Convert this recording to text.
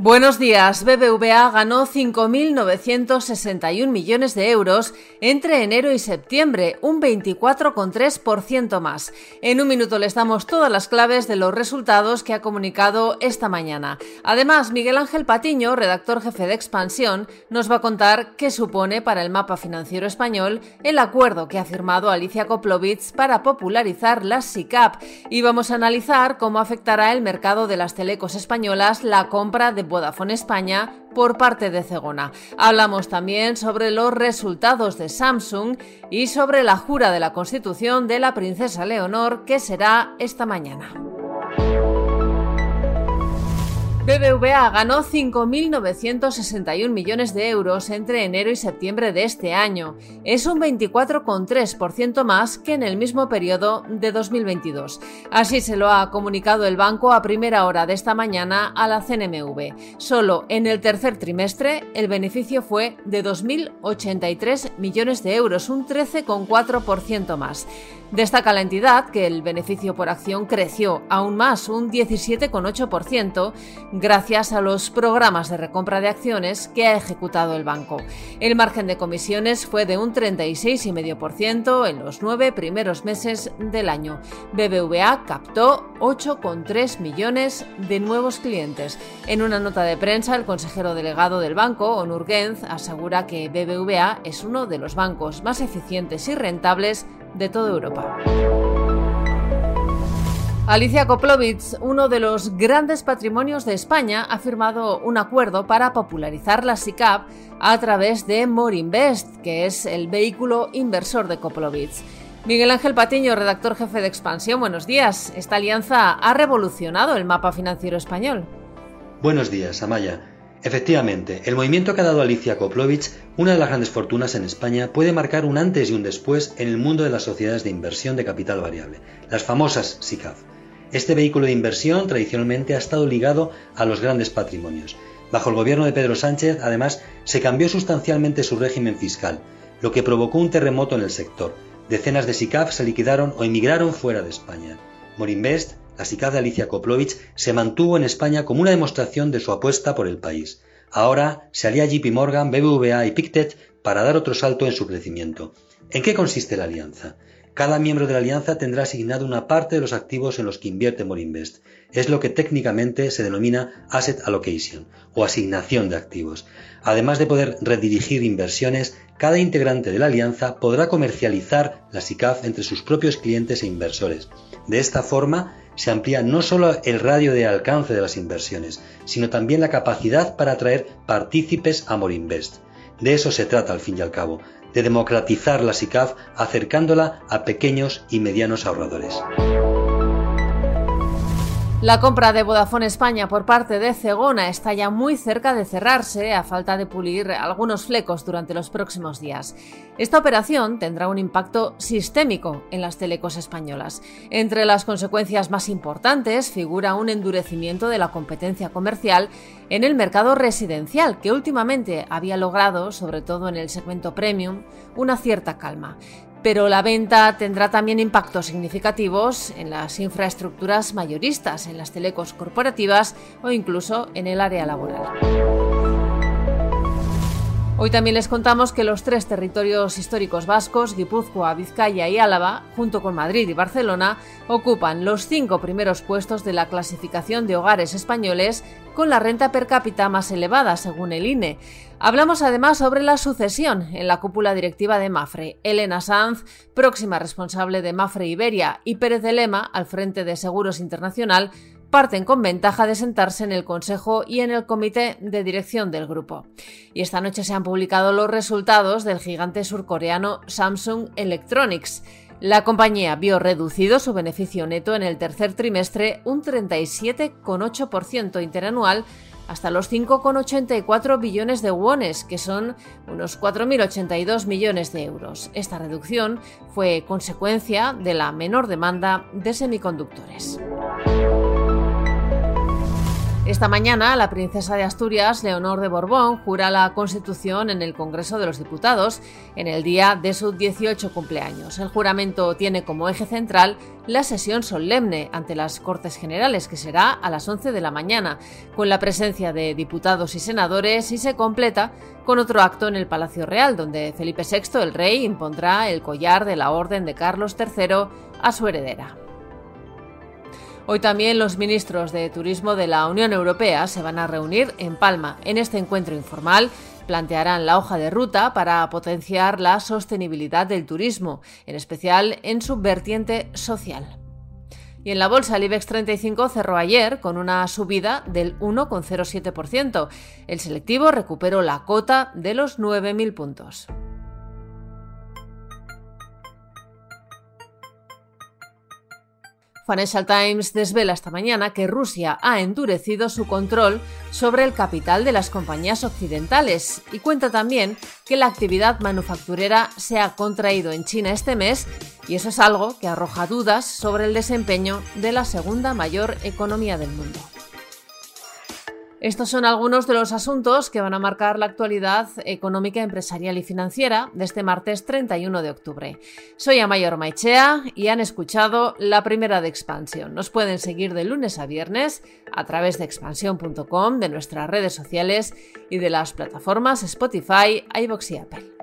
Buenos días. BBVA ganó 5.961 millones de euros entre enero y septiembre, un 24,3% más. En un minuto les damos todas las claves de los resultados que ha comunicado esta mañana. Además, Miguel Ángel Patiño, redactor jefe de Expansión, nos va a contar qué supone para el mapa financiero español el acuerdo que ha firmado Alicia Koplovitz para popularizar las SICAP y vamos a analizar cómo afectará el mercado de las telecos españolas la compra de Vodafone España por parte de Cegona. Hablamos también sobre los resultados de Samsung y sobre la jura de la Constitución de la princesa Leonor que será esta mañana. BBVA ganó 5.961 millones de euros entre enero y septiembre de este año. Es un 24,3% más que en el mismo periodo de 2022. Así se lo ha comunicado el banco a primera hora de esta mañana a la CNMV. Solo en el tercer trimestre el beneficio fue de 2.083 millones de euros, un 13,4% más. Destaca la entidad que el beneficio por acción creció aún más, un 17,8%, gracias a los programas de recompra de acciones que ha ejecutado el banco. El margen de comisiones fue de un 36,5% en los nueve primeros meses del año. BBVA captó 8,3 millones de nuevos clientes. En una nota de prensa, el consejero delegado del banco, Onur Genz, asegura que BBVA es uno de los bancos más eficientes y rentables de toda Europa. Alicia Koplovitz, uno de los grandes patrimonios de España, ha firmado un acuerdo para popularizar la SICAP a través de Morinvest, que es el vehículo inversor de Koplovitz. Miguel Ángel Patiño, redactor jefe de Expansión, buenos días. Esta alianza ha revolucionado el mapa financiero español. Buenos días, Amaya. Efectivamente, el movimiento que ha dado Alicia Koplovich, una de las grandes fortunas en España, puede marcar un antes y un después en el mundo de las sociedades de inversión de capital variable, las famosas SICAV. Este vehículo de inversión tradicionalmente ha estado ligado a los grandes patrimonios. Bajo el gobierno de Pedro Sánchez, además, se cambió sustancialmente su régimen fiscal, lo que provocó un terremoto en el sector. Decenas de SICAV se liquidaron o emigraron fuera de España. Morinvest la Alicia Koplovich se mantuvo en España como una demostración de su apuesta por el país. Ahora se alía JP Morgan, BBVA y Pictet para dar otro salto en su crecimiento. ¿En qué consiste la alianza? Cada miembro de la alianza tendrá asignado una parte de los activos en los que invierte Morinvest. Es lo que técnicamente se denomina asset allocation o asignación de activos. Además de poder redirigir inversiones, cada integrante de la alianza podrá comercializar la SICAF entre sus propios clientes e inversores. De esta forma, se amplía no solo el radio de alcance de las inversiones, sino también la capacidad para atraer partícipes a Morinvest. De eso se trata al fin y al cabo, de democratizar la SICAF acercándola a pequeños y medianos ahorradores. La compra de Vodafone España por parte de Cegona está ya muy cerca de cerrarse a falta de pulir algunos flecos durante los próximos días. Esta operación tendrá un impacto sistémico en las telecos españolas. Entre las consecuencias más importantes figura un endurecimiento de la competencia comercial en el mercado residencial, que últimamente había logrado, sobre todo en el segmento premium, una cierta calma pero la venta tendrá también impactos significativos en las infraestructuras mayoristas, en las telecos corporativas o incluso en el área laboral. Hoy también les contamos que los tres territorios históricos vascos, Guipúzcoa, Vizcaya y Álava, junto con Madrid y Barcelona, ocupan los cinco primeros puestos de la clasificación de hogares españoles con la renta per cápita más elevada, según el INE. Hablamos además sobre la sucesión en la cúpula directiva de Mafre. Elena Sanz, próxima responsable de Mafre Iberia, y Pérez de Lema, al frente de Seguros Internacional, parten con ventaja de sentarse en el Consejo y en el Comité de Dirección del grupo. Y esta noche se han publicado los resultados del gigante surcoreano Samsung Electronics. La compañía vio reducido su beneficio neto en el tercer trimestre un 37,8% interanual hasta los 5,84 billones de wones, que son unos 4.082 millones de euros. Esta reducción fue consecuencia de la menor demanda de semiconductores. Esta mañana, la princesa de Asturias, Leonor de Borbón, jura la Constitución en el Congreso de los Diputados en el día de su 18 cumpleaños. El juramento tiene como eje central la sesión solemne ante las Cortes Generales, que será a las 11 de la mañana, con la presencia de diputados y senadores, y se completa con otro acto en el Palacio Real, donde Felipe VI, el rey, impondrá el collar de la Orden de Carlos III a su heredera. Hoy también los ministros de Turismo de la Unión Europea se van a reunir en Palma. En este encuentro informal plantearán la hoja de ruta para potenciar la sostenibilidad del turismo, en especial en su vertiente social. Y en la bolsa el IBEX 35 cerró ayer con una subida del 1,07%. El selectivo recuperó la cota de los 9.000 puntos. Financial Times desvela esta mañana que Rusia ha endurecido su control sobre el capital de las compañías occidentales y cuenta también que la actividad manufacturera se ha contraído en China este mes y eso es algo que arroja dudas sobre el desempeño de la segunda mayor economía del mundo. Estos son algunos de los asuntos que van a marcar la actualidad económica, empresarial y financiera de este martes 31 de octubre. Soy Amayor Maichea y han escuchado la primera de Expansión. Nos pueden seguir de lunes a viernes a través de expansión.com, de nuestras redes sociales y de las plataformas Spotify, iVoox y Apple.